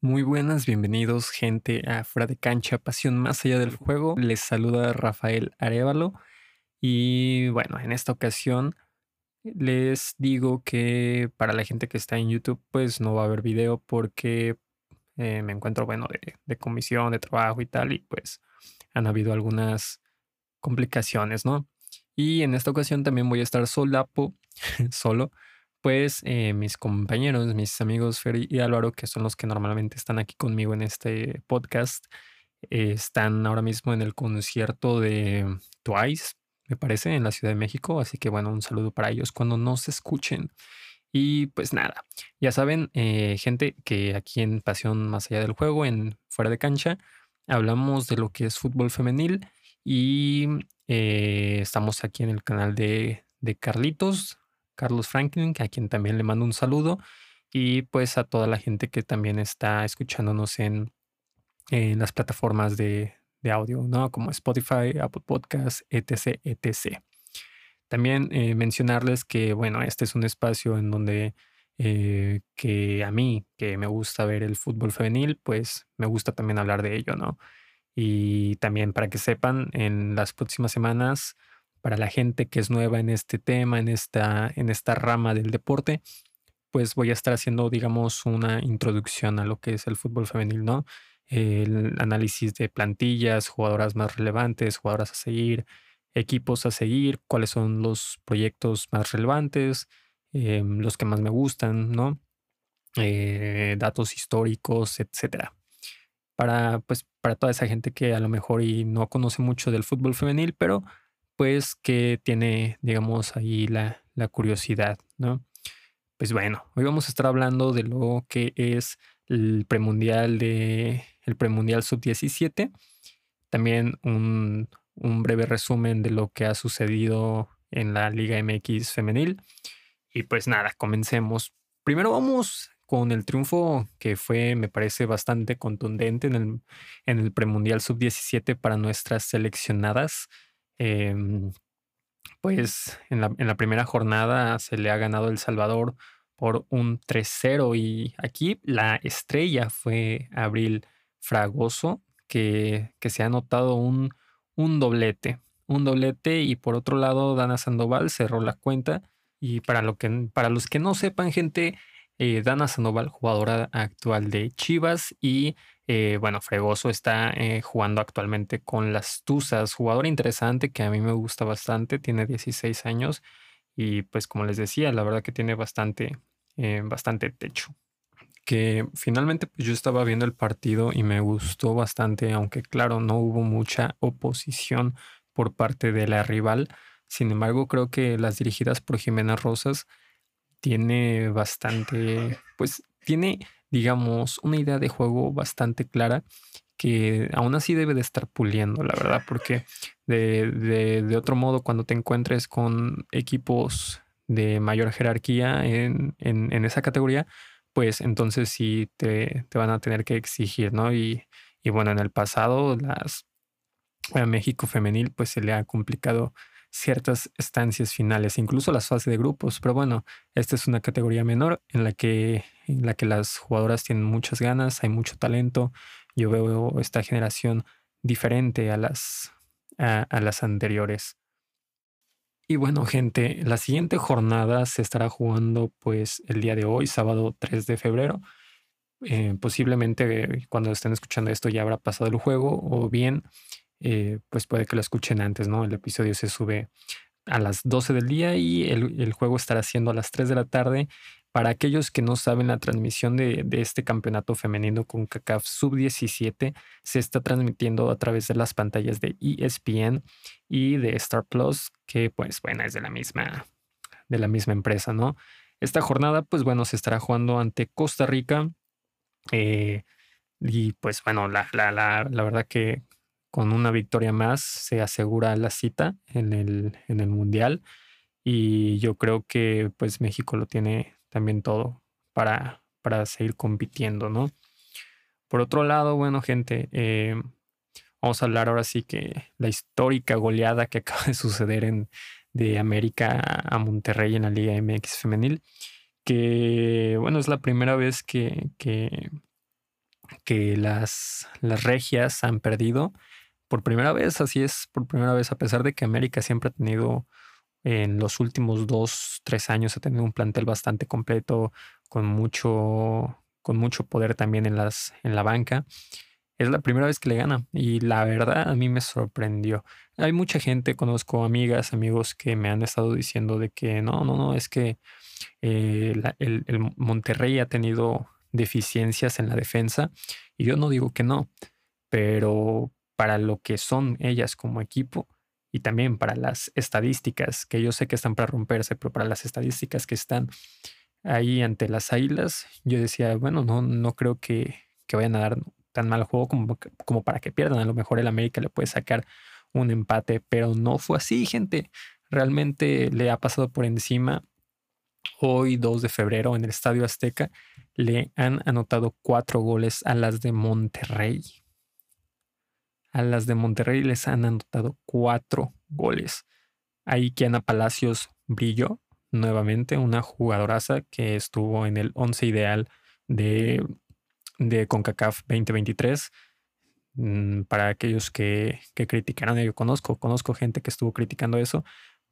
Muy buenas, bienvenidos gente a Fuera de Cancha, Pasión Más Allá del Juego. Les saluda Rafael Arevalo y bueno, en esta ocasión les digo que para la gente que está en YouTube pues no va a haber video porque eh, me encuentro bueno de, de comisión, de trabajo y tal y pues han habido algunas complicaciones, ¿no? Y en esta ocasión también voy a estar solapo, solo, pues eh, mis compañeros, mis amigos Fer y Álvaro, que son los que normalmente están aquí conmigo en este podcast, eh, están ahora mismo en el concierto de Twice, me parece, en la Ciudad de México. Así que bueno, un saludo para ellos cuando nos escuchen. Y pues nada, ya saben, eh, gente, que aquí en Pasión Más Allá del Juego, en Fuera de Cancha, hablamos de lo que es fútbol femenil y estamos aquí en el canal de, de Carlitos, Carlos Franklin, a quien también le mando un saludo, y pues a toda la gente que también está escuchándonos en, las plataformas de, audio, ¿no? Como Spotify, Apple Podcasts, etc., etc. También eh, mencionarles que, bueno, este es un espacio en donde eh, que a mí, que me gusta ver el fútbol femenil, pues me gusta también hablar de ello, ¿no? Y también para que sepan, en las próximas semanas para la gente que es nueva en este tema, en esta, en esta rama del deporte, pues voy a estar haciendo, digamos, una introducción a lo que es el fútbol femenil, ¿no? El análisis de plantillas, jugadoras más relevantes, jugadoras a seguir, equipos a seguir, cuáles son los proyectos más relevantes, em, los que más me gustan, ¿no? Eh, datos históricos, etcétera. Para, pues, para toda esa gente que a lo mejor y no conoce mucho del fútbol femenil, pero pues que tiene, digamos, ahí la, curiosidad, ¿no? Pues bueno, hoy vamos a estar hablando de lo que es el premundial de el premundial sub-17. También un, un, breve resumen de lo que ha sucedido en la Liga MX femenil. Y pues nada, comencemos. Primero vamos con el triunfo que fue, me parece, bastante contundente en el, en el premundial sub-17 para nuestras seleccionadas. Em, pues en la, primera jornada se le ha ganado El Salvador por un 3-0 y aquí la estrella fue Abril Fragoso, que, que se ha anotado un, un doblete, un doblete y por otro lado Dana Sandoval cerró la cuenta y para, lo que, para los que no sepan gente, eh, Dana Sandoval, jugadora actual de Chivas y eh, bueno, Fregoso está eh, jugando actualmente con las Tuzas, jugador interesante que a mí me gusta bastante, tiene 16 años y pues como les decía, la verdad que tiene bastante, eh, bastante techo. Que finalmente pues yo estaba viendo el partido y me gustó bastante, aunque claro, no hubo mucha oposición por parte de la rival. Sin embargo, creo que las dirigidas por Jimena Rosas tiene bastante, pues tiene digamos, una idea de juego bastante clara que aún así debe de estar puliendo, la verdad, porque de, de, otro modo, cuando te encuentres con equipos de mayor jerarquía en, en, esa categoría, pues entonces sí te, te, van a tener que exigir, ¿no? Y, y bueno, en el pasado, las a México femenil, pues se le ha complicado ciertas estancias finales, incluso las fases de grupos. Pero bueno, esta es una categoría menor en la que, en la que las jugadoras tienen muchas ganas, hay mucho talento. Yo veo esta generación diferente a las, a, las anteriores. Y bueno, gente, la siguiente jornada se estará jugando pues el día de hoy, sábado 3 de febrero. Eh, posiblemente cuando estén escuchando esto ya habrá pasado el juego o bien eh, pues puede que lo escuchen antes, ¿no? El episodio se sube a las 12 del día y el, juego estará siendo a las 3 de la tarde. Para aquellos que no saben, la transmisión de, este campeonato femenino con CACAF Sub-17 se está transmitiendo a través de las pantallas de ESPN y de Star Plus, que pues bueno, es de la misma, de la misma empresa, ¿no? Esta jornada, pues bueno, se estará jugando ante Costa Rica. Eh, y pues bueno, la, la, la, la verdad que con una victoria más se asegura la cita en el, en el Mundial. Y yo creo que pues México lo tiene también todo para, para seguir compitiendo, ¿no? Por otro lado, bueno, gente, eh, vamos a hablar ahora sí que la histórica goleada que acaba de suceder en, de América a Monterrey en la Liga MX femenil, que bueno, es la primera vez que, que, que las, las regias han perdido por primera vez, así es, por primera vez, a pesar de que América siempre ha tenido en los últimos dos, tres años ha tenido un plantel bastante completo, con mucho, con mucho poder también en, las, en la banca. Es la primera vez que le gana y la verdad a mí me sorprendió. Hay mucha gente, conozco amigas, amigos que me han estado diciendo de que no, no, no, es que eh, el, el Monterrey ha tenido deficiencias en la defensa y yo no digo que no, pero para lo que son ellas como equipo y también para las estadísticas, que yo sé que están para romperse, pero para las estadísticas que están ahí ante las águilas, yo decía, bueno, no, no creo que, que vayan a dar tan mal juego como, como para que pierdan. A lo mejor el América le puede sacar un empate, pero no fue así, gente. Realmente le ha pasado por encima. Hoy, 2 de febrero, en el Estadio Azteca, le han anotado cuatro goles a las de Monterrey. A las de Monterrey les han anotado cuatro goles. Ahí Kiana Palacios brilló nuevamente, una jugadoraza que estuvo en el once ideal de, de CONCACAF 2023. Mm, para aquellos que, que criticaron, yo conozco, conozco gente que estuvo criticando eso,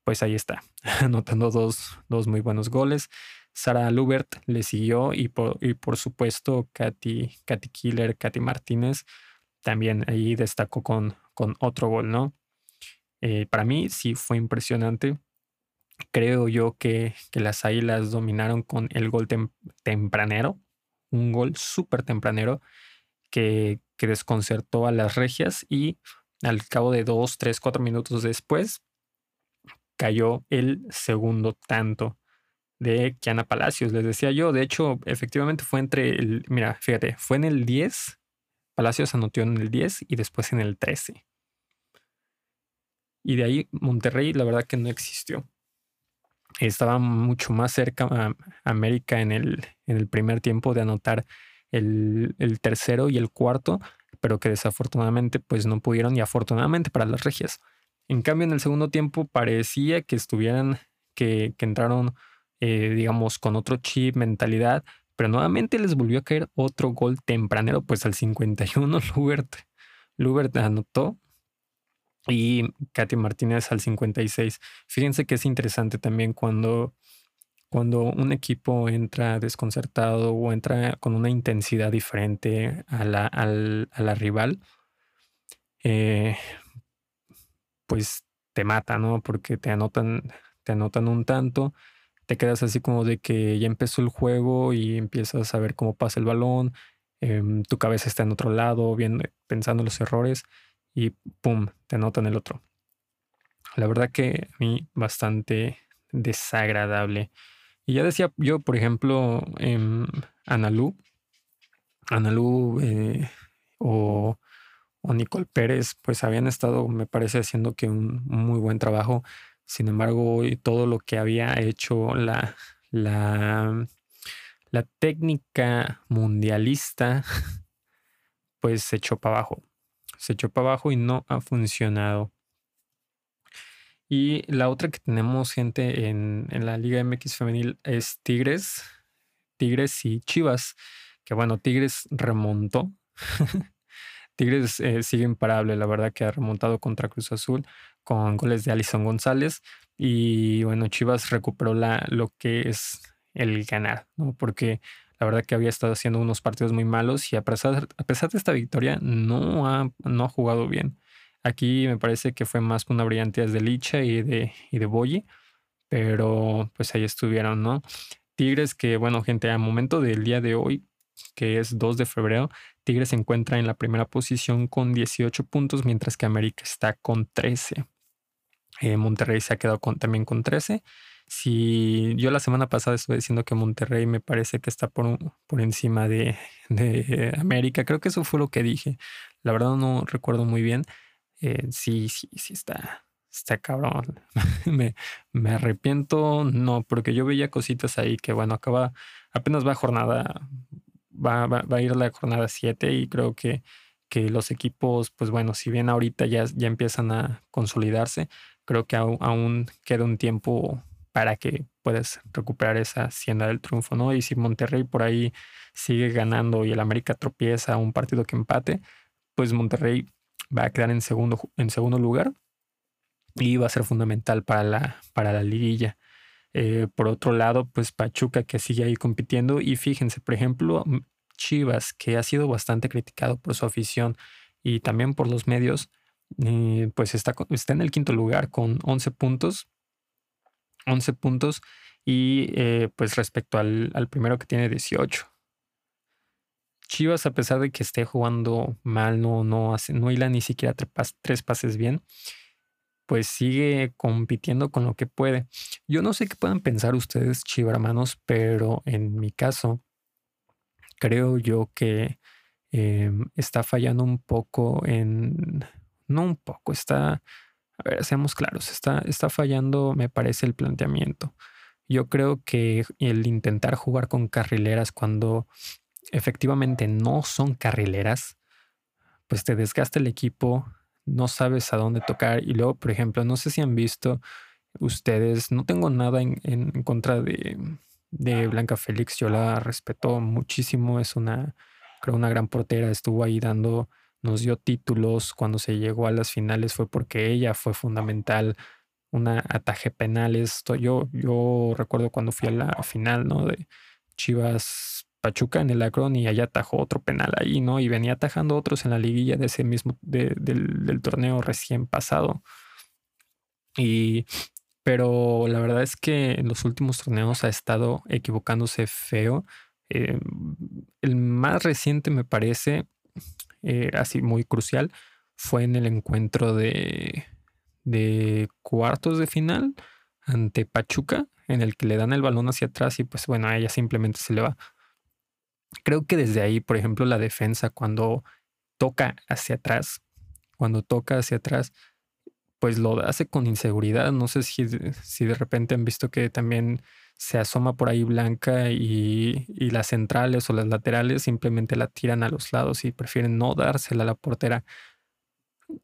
pues ahí está, anotando dos, dos muy buenos goles. Sara Lubert le siguió y por, y por supuesto Katy, Katy Killer, Katy Martínez también ahí destacó con, con otro gol, ¿no? Eh, para mí sí fue impresionante. Creo yo que, que las Águilas dominaron con el gol tempranero, un gol súper tempranero que, que desconcertó a las regias y al cabo de dos, tres, cuatro minutos después cayó el segundo tanto de Kiana Palacios. Les decía yo, de hecho, efectivamente fue entre el, mira, fíjate, fue en el 10 Palacios anotó en el 10 y después en el 13. Y de ahí Monterrey, la verdad que no existió. Estaba mucho más cerca a América en el, en el primer tiempo de anotar el, el, tercero y el cuarto, pero que desafortunadamente pues no pudieron y afortunadamente para las regias. En cambio, en el segundo tiempo parecía que estuvieran, que, que entraron, eh, digamos, con otro chip, mentalidad, pero nuevamente les volvió a caer otro gol tempranero, pues al 51 Lubert, anotó y Katy Martínez al 56. Fíjense que es interesante también cuando, cuando un equipo entra desconcertado o entra con una intensidad diferente a la, a la rival, eh, pues te mata, ¿no? Porque te anotan, te anotan un tanto te quedas así como de que ya empezó el juego y empiezas a ver cómo pasa el balón, em, tu cabeza está en otro lado, viendo, pensando los errores y ¡pum! te anotan el otro. La verdad que a mí bastante desagradable. Y ya decía yo, por ejemplo, en Analú, Analú eh, o, o Nicole Pérez, pues habían estado, me parece, haciendo que un muy buen trabajo sin embargo, hoy todo lo que había hecho la, la, la técnica mundialista, pues se echó para abajo. Se echó para abajo y no ha funcionado. Y la otra que tenemos, gente, en, en, la Liga MX femenil es Tigres. Tigres y Chivas. Que bueno, Tigres remontó. Tigres eh, sigue imparable, la verdad que ha remontado contra Cruz Azul con goles de Alison González. Y bueno, Chivas recuperó la, lo que es el ganar, ¿no? Porque la verdad que había estado haciendo unos partidos muy malos y a pesar, de esta victoria no ha, no ha jugado bien. Aquí me parece que fue más que una brillantez de Licha y de, y de Boyi, pero pues ahí estuvieron, ¿no? Tigres que, bueno, gente, a momento del día de hoy, que es 2 de febrero, Tigres se encuentra en la primera posición con 18 puntos, mientras que América está con 13. Eh, Monterrey se ha quedado con, también con 13. Si yo la semana pasada estuve diciendo que Monterrey me parece que está por, por encima de, América, creo que eso fue lo que dije. La verdad no recuerdo muy bien. Eh, sí, sí, sí está, está cabrón. me, me, arrepiento, no, porque yo veía cositas ahí que bueno, acaba, apenas va jornada, va, a ir la jornada 7 y creo que, que los equipos, pues bueno, si bien ahorita ya, ya empiezan a consolidarse, creo que aún, queda un tiempo para que puedes recuperar esa hacienda del triunfo, ¿no? Y si Monterrey por ahí sigue ganando y el América tropieza un partido que empate, pues Monterrey va a quedar en segundo, en segundo lugar y va a ser fundamental para la, para la liguilla. Eh, por otro lado, pues Pachuca que sigue ahí compitiendo y fíjense, por ejemplo, Chivas, que ha sido bastante criticado por su afición y también por los medios, eh, pues está, está en el quinto lugar con 11 puntos. 11 puntos y eh, pues respecto al, al, primero que tiene 18. Chivas, a pesar de que esté jugando mal, no, no, hace, no hila ni siquiera tres, pases bien, pues sigue compitiendo con lo que puede. Yo no sé qué puedan pensar ustedes, chivarmanos, pero en mi caso, creo yo que em, está fallando un poco en... No un poco, está... A ver, seamos claros, está, está fallando, me parece, el planteamiento. Yo creo que el intentar jugar con carrileras cuando efectivamente no son carrileras, pues te desgasta el equipo, no sabes a dónde tocar. Y luego, por ejemplo, no sé si han visto ustedes, no tengo nada en, en contra de, de Blanca Félix, yo la respeto muchísimo, es una, creo, una gran portera, estuvo ahí dando, nos dio títulos cuando se llegó a las finales, fue porque ella fue fundamental, una ataje penal, esto, yo, yo recuerdo cuando fui a la final, ¿no? De Chivas Pachuca en el Acron y allá atajó otro penal ahí, ¿no? Y venía atajando otros en la liguilla de ese mismo, del, del torneo recién pasado. Y pero la verdad es que en los últimos torneos ha estado equivocándose feo. Eh, el más reciente me parece, eh, así muy crucial, fue en el encuentro de, de cuartos de final ante Pachuca, en el que le dan el balón hacia atrás y pues bueno, a ella simplemente se le va. Creo que desde ahí, por ejemplo, la defensa cuando toca hacia atrás, cuando toca hacia atrás, pues lo hace con inseguridad. No sé si, si de repente han visto que también se asoma por ahí Blanca y, y, las centrales o las laterales simplemente la tiran a los lados y prefieren no dársela a la portera.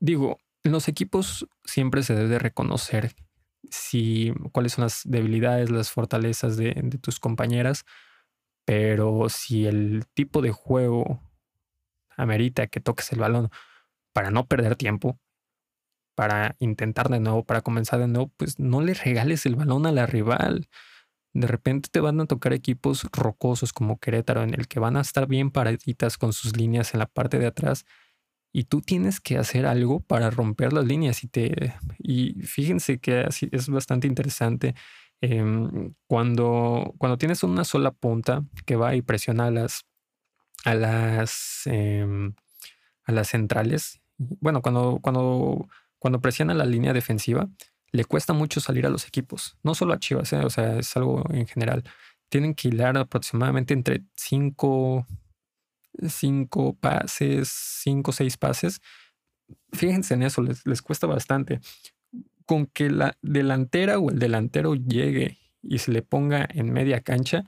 Digo, en los equipos siempre se debe reconocer si, cuáles son las debilidades, las fortalezas de, de tus compañeras, pero si el tipo de juego amerita que toques el balón para no perder tiempo, para intentar de nuevo, para comenzar de nuevo, pues no le regales el balón a la rival. De repente te van a tocar equipos rocosos como Querétaro, en el que van a estar bien paraditas con sus líneas en la parte de atrás. Y tú tienes que hacer algo para romper las líneas. Y, te, y fíjense que así es bastante interesante. Em, cuando, cuando tienes una sola punta que va y presiona a las, a las, em, a las centrales. Bueno, cuando, cuando cuando presiona la línea defensiva, le cuesta mucho salir a los equipos, no solo a Chivas, ¿eh? o sea, es algo en general. Tienen que hilar aproximadamente entre cinco, cinco pases, cinco o seis pases. Fíjense en eso, les, les cuesta bastante. Con que la delantera o el delantero llegue y se le ponga en media cancha,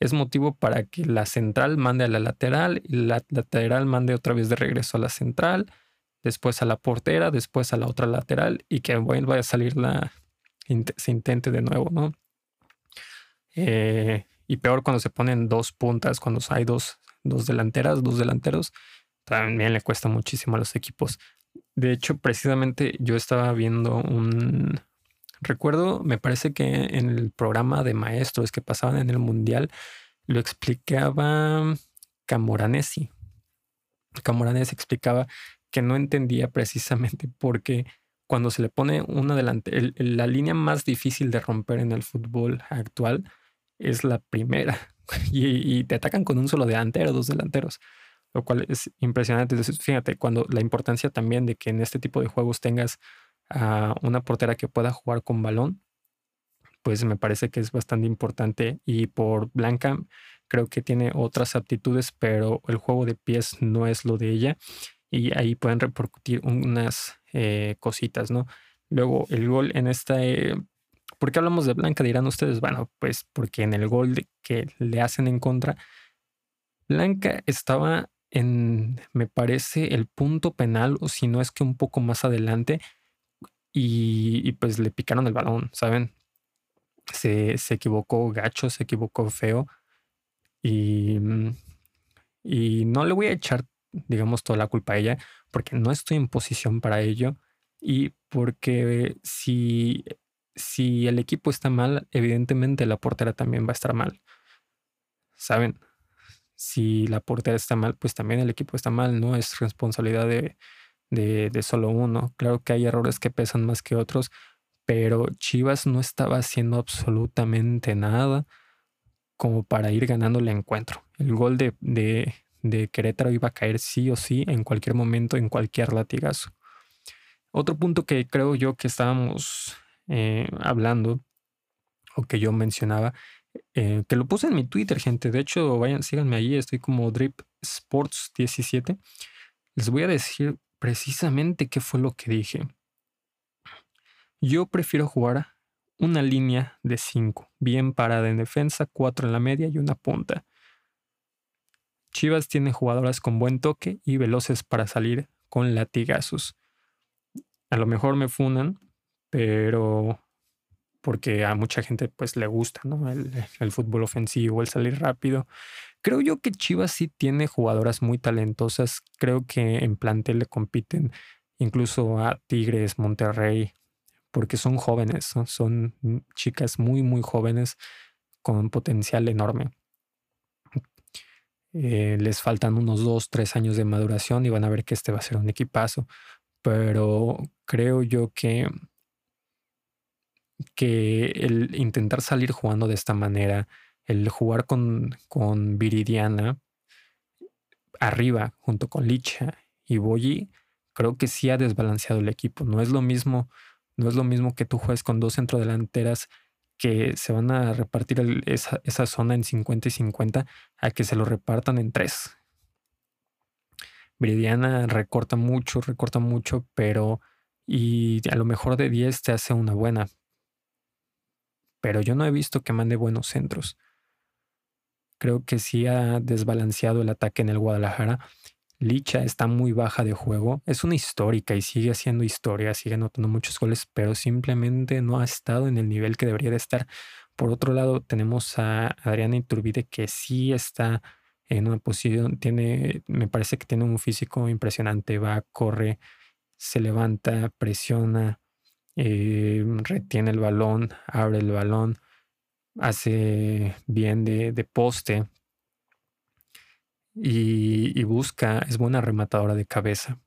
es motivo para que la central mande a la lateral y la lateral mande otra vez de regreso a la central después a la portera, después a la otra lateral y que vuelva a salir la, se intente de nuevo, ¿no? Eh, y peor cuando se ponen dos puntas, cuando hay dos, dos delanteras, dos delanteros, también le cuesta muchísimo a los equipos. De hecho, precisamente yo estaba viendo un... Recuerdo, me parece que en el programa de maestros que pasaban en el Mundial, lo explicaba Camoranesi. Camoranesi explicaba que no entendía precisamente porque cuando se le pone una delante, la línea más difícil de romper en el fútbol actual es la primera y, te atacan con un solo delantero, dos delanteros, lo cual es impresionante. Fíjate, cuando la importancia también de que en este tipo de juegos tengas a una portera que pueda jugar con balón, pues me parece que es bastante importante y por Blanca creo que tiene otras aptitudes, pero el juego de pies no es lo de ella y ahí pueden repercutir unas eh, cositas, ¿no? Luego el gol en esta... Eh, ¿Por qué hablamos de Blanca? Dirán ustedes, bueno, pues porque en el gol que le hacen en contra, Blanca estaba en, me parece, el punto penal, o si no es que un poco más adelante, y, y pues le picaron el balón, ¿saben? se, se equivocó gacho, se equivocó feo. Y, mm, y no le voy a echar, digamos, toda la culpa a ella, porque no estoy en posición para ello. Y porque si, si el equipo está mal, evidentemente la portera también va a estar mal. ¿Saben? Si la portera está mal, pues también el equipo está mal, no es responsabilidad de, de, de solo uno. Claro que hay errores que pesan más que otros, pero Chivas no estaba haciendo absolutamente nada como para ir ganando el encuentro. El gol de, de, Querétaro iba a caer sí o sí en cualquier momento, en cualquier latigazo. Otro punto que creo yo que estábamos eh, hablando o que yo mencionaba, eh, que lo puse en mi Twitter, gente. De hecho, vayan, síganme ahí, estoy como Drip Sports 17. Les voy a decir precisamente qué fue lo que dije. Yo prefiero jugar una línea de 5, bien parada en defensa, 4 en la media y una punta. Chivas tiene jugadoras con buen toque y veloces para salir con latigazos. A lo mejor me funan, pero porque a mucha gente pues le gusta, ¿no? El, el, fútbol ofensivo, el salir rápido. Creo yo que Chivas sí tiene jugadoras muy talentosas. Creo que en plantel le compiten incluso a Tigres, Monterrey, porque son jóvenes, son chicas muy, muy jóvenes con potencial enorme. Eh, les faltan unos dos, tres años de maduración y van a ver que este va a ser un equipazo. Pero creo yo que, que el intentar salir jugando de esta manera, el jugar con, con Viridiana arriba junto con Licha y Boyi, creo que sí ha desbalanceado el equipo. No es lo mismo no es lo mismo que tú juegues con dos centrodelanteras que se van a repartir esa, esa, zona en 50 y 50 a que se lo repartan en tres. Viridiana recorta mucho, recorta mucho, pero y a lo mejor de 10 te hace una buena. Pero yo no he visto que mande buenos centros. Creo que sí ha desbalanceado el ataque en el Guadalajara Licha está muy baja de juego. Es una histórica y sigue haciendo historia, sigue anotando muchos goles, pero simplemente no ha estado en el nivel que debería de estar. Por otro lado, tenemos a Adriana Iturbide que sí está en una posición, tiene, me parece que tiene un físico impresionante, va, corre, se levanta, presiona, eh, retiene el balón, abre el balón, hace bien de, de poste, y, busca, es buena rematadora de cabeza.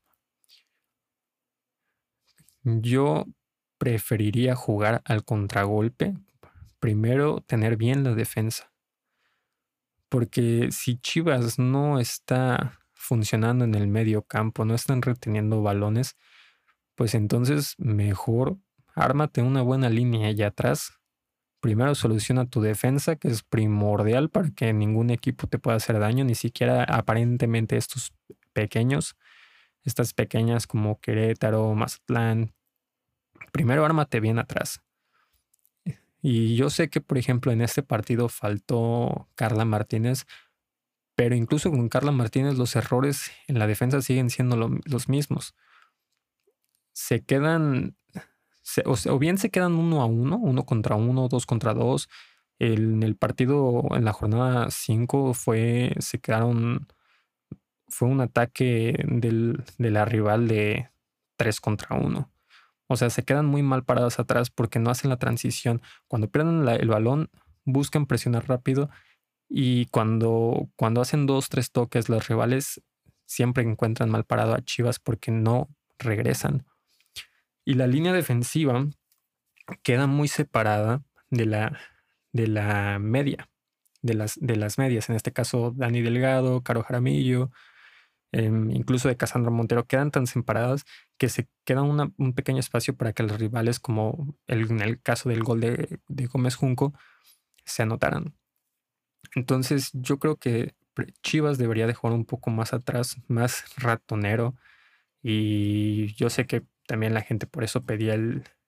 Yo preferiría jugar al contragolpe. Primero, tener bien la defensa. Porque si Chivas no está funcionando en el medio campo, no están reteniendo balones, pues entonces mejor ármate una buena línea allá atrás primero soluciona tu defensa, que es primordial para que ningún equipo te pueda hacer daño, ni siquiera aparentemente estos pequeños, estas pequeñas como Querétaro, Mazatlán. Primero ármate bien atrás. Y yo sé que, por ejemplo, en este partido faltó Carla Martínez, pero incluso con Carla Martínez los errores en la defensa siguen siendo los mismos. Se quedan o, bien se quedan uno a uno, uno contra uno, dos contra dos. en el partido, en la jornada 5, fue, se quedaron, fue un ataque del, de la rival de 3 contra 1. O sea, se quedan muy mal paradas atrás porque no hacen la transición. Cuando pierden el balón, buscan presionar rápido y cuando, cuando hacen dos, tres toques, los rivales siempre encuentran mal parado a Chivas porque no regresan. Y la línea defensiva queda muy separada de la, de la media, de las, de las medias. En este caso, Dani Delgado, Caro Jaramillo, em, incluso de Casandra Montero, quedan tan separadas que se queda un pequeño espacio para que los rivales, como en el caso del gol de, de Gómez Junco, se anotaran. Entonces, yo creo que Chivas debería de jugar un poco más atrás, más ratonero. Y yo sé que también la gente por eso pedía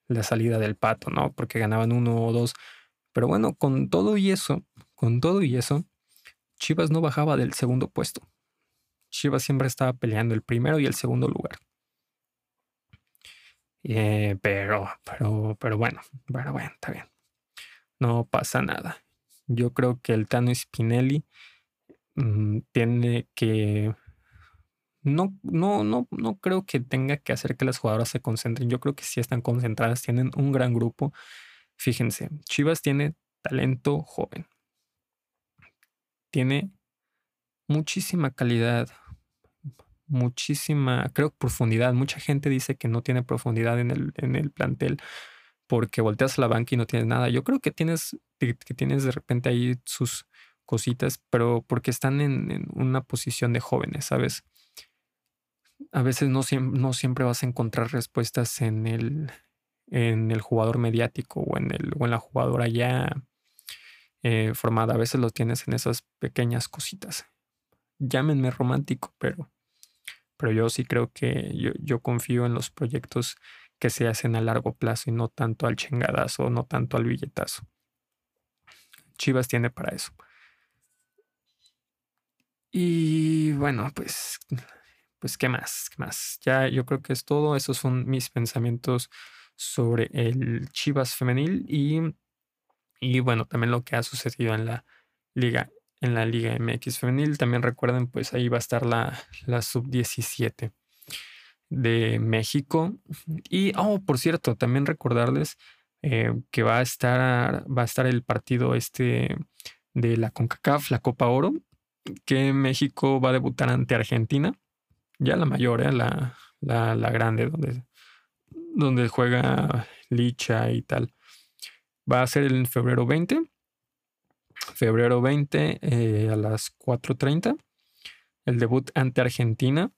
la salida del pato, ¿no? Porque ganaban uno o dos. Pero bueno, con todo y eso, con todo y eso, Chivas no bajaba del segundo puesto. Chivas siempre estaba peleando el primero y el segundo lugar. Eh, pero, pero, pero bueno, bueno, bueno, está bien. no pasa nada. Yo creo que el Tano Spinelli mm, tiene que no, no, no, no creo que tenga que hacer que las jugadoras se concentren. Yo creo que sí están concentradas, tienen un gran grupo. Fíjense, Chivas tiene talento joven. Tiene muchísima calidad, muchísima, creo, profundidad. Mucha gente dice que no tiene profundidad en el, en el plantel porque volteas a la banca y no tienes nada. Yo creo que tienes, que tienes de repente ahí sus cositas, pero porque están en, en una posición de jóvenes, ¿sabes? A veces no, no siempre vas a encontrar respuestas en el, en el jugador mediático o en, el, o en la jugadora ya eh, formada. A veces lo tienes en esas pequeñas cositas. Llámenme romántico, pero, pero yo sí creo que yo, yo confío en los proyectos que se hacen a largo plazo y no tanto al chingadazo, no tanto al billetazo. Chivas tiene para eso. Y bueno, pues pues, ¿qué más? ¿Qué más? Ya yo creo que es todo. Esos son mis pensamientos sobre el Chivas femenil y, y bueno, también lo que ha sucedido en la liga, en la Liga MX femenil. También recuerden, pues ahí va a estar la, la sub-17 de México. Y, oh, por cierto, también recordarles eh, que va a estar, va a estar el partido este de la CONCACAF, la Copa Oro, que México va a debutar ante Argentina ya la mayor, ¿eh? la, la, grande, donde, donde juega Licha y tal. Va a ser el febrero 20. Febrero 20 eh, a las 4.30. El debut ante Argentina.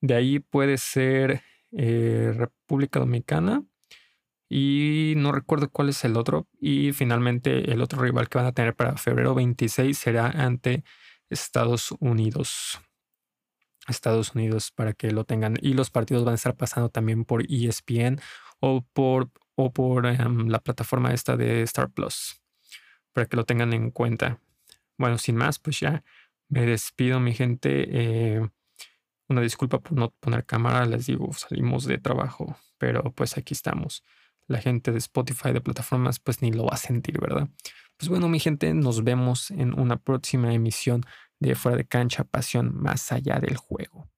De ahí puede ser eh, República Dominicana. Y no recuerdo cuál es el otro. Y finalmente el otro rival que van a tener para febrero 26 será ante Estados Unidos. Estados Unidos para que lo tengan. Y los partidos van a estar pasando también por ESPN o por, o por em, la plataforma esta de Star Plus para que lo tengan en cuenta. Bueno, sin más, pues ya me despido, mi gente. Eh, una disculpa por no poner cámara, les digo, salimos de trabajo, pero pues aquí estamos. La gente de Spotify, de plataformas, pues ni lo va a sentir, ¿verdad? Pues bueno, mi gente, nos vemos en una próxima emisión de Fuera de Cancha, Pasión más allá del juego.